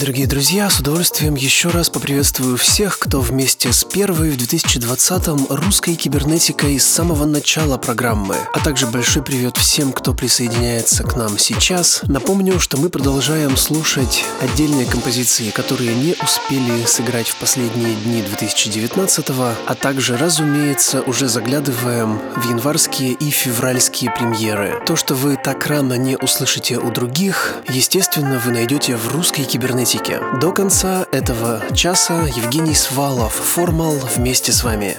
Дорогие друзья. С удовольствием еще раз поприветствую всех, кто вместе с первой в 2020-м русской кибернетикой с самого начала программы. А также большой привет всем, кто присоединяется к нам сейчас. Напомню, что мы продолжаем слушать отдельные композиции, которые не успели сыграть в последние дни 2019-го, а также, разумеется, уже заглядываем в январские и февральские премьеры. То, что вы так рано не услышите у других, естественно, вы найдете в русской кибернетики. До конца этого часа Евгений Свалов, Формал вместе с вами.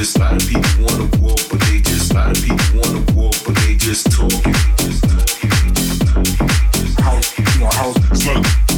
just a lot of people wanna walk, but they just a lot of people wanna walk, but they just talking. House, you know, house, smoke.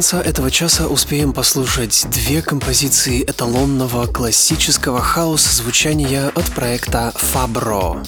Конца этого часа успеем послушать две композиции эталонного классического хаоса звучания от проекта Fabro.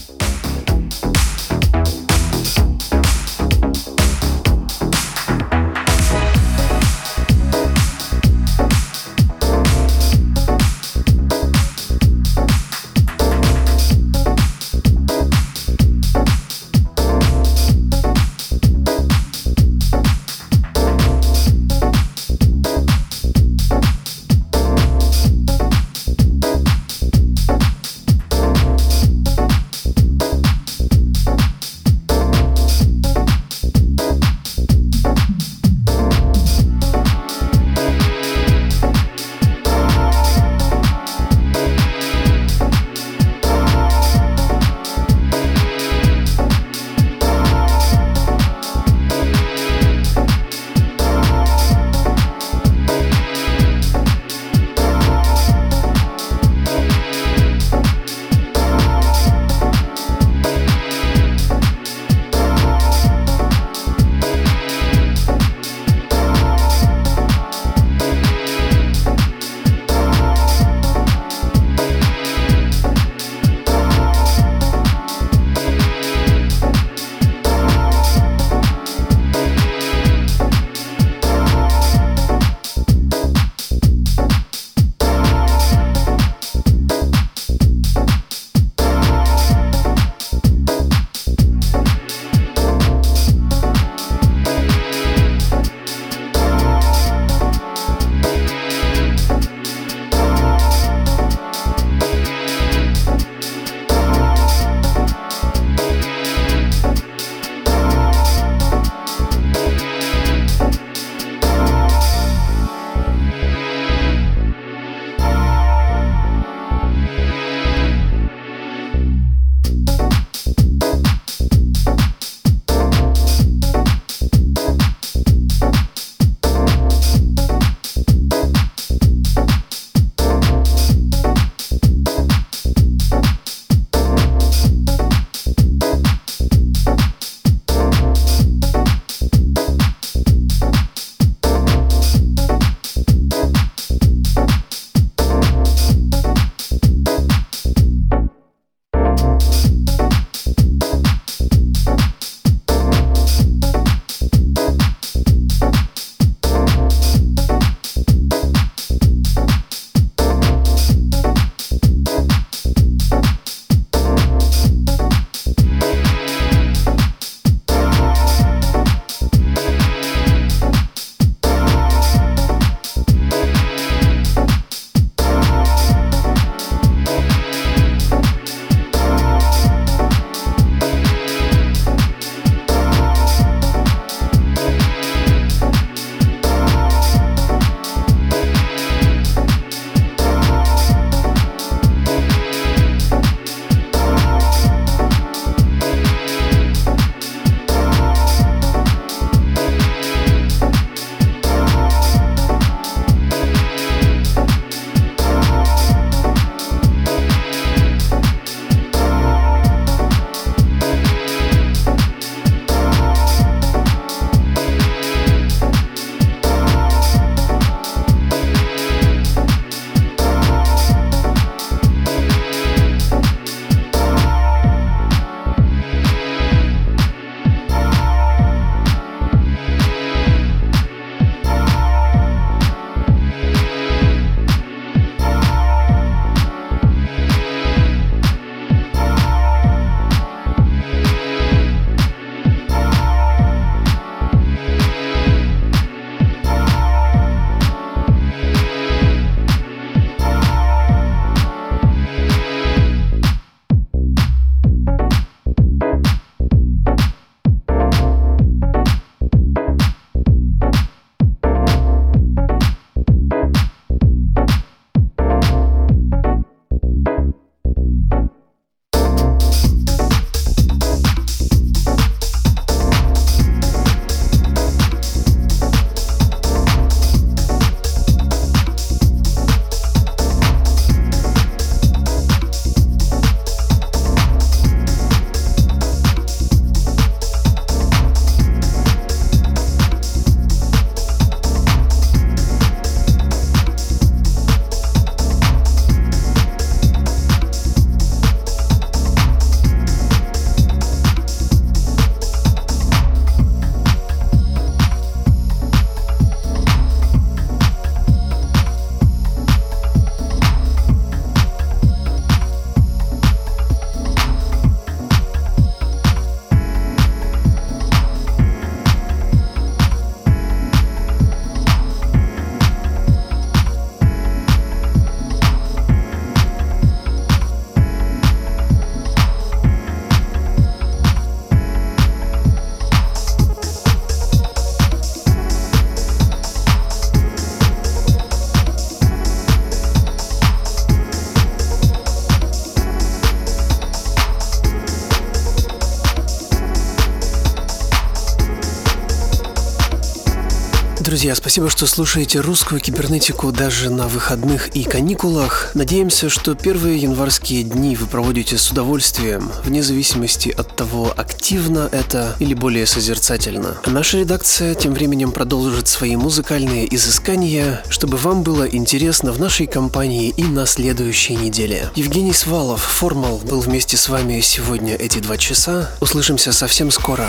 Друзья, спасибо, что слушаете русскую кибернетику даже на выходных и каникулах. Надеемся, что первые январские дни вы проводите с удовольствием, вне зависимости от того, активно это или более созерцательно. А наша редакция тем временем продолжит свои музыкальные изыскания, чтобы вам было интересно в нашей компании и на следующей неделе. Евгений Свалов, Формал, был вместе с вами сегодня эти два часа. Услышимся совсем скоро.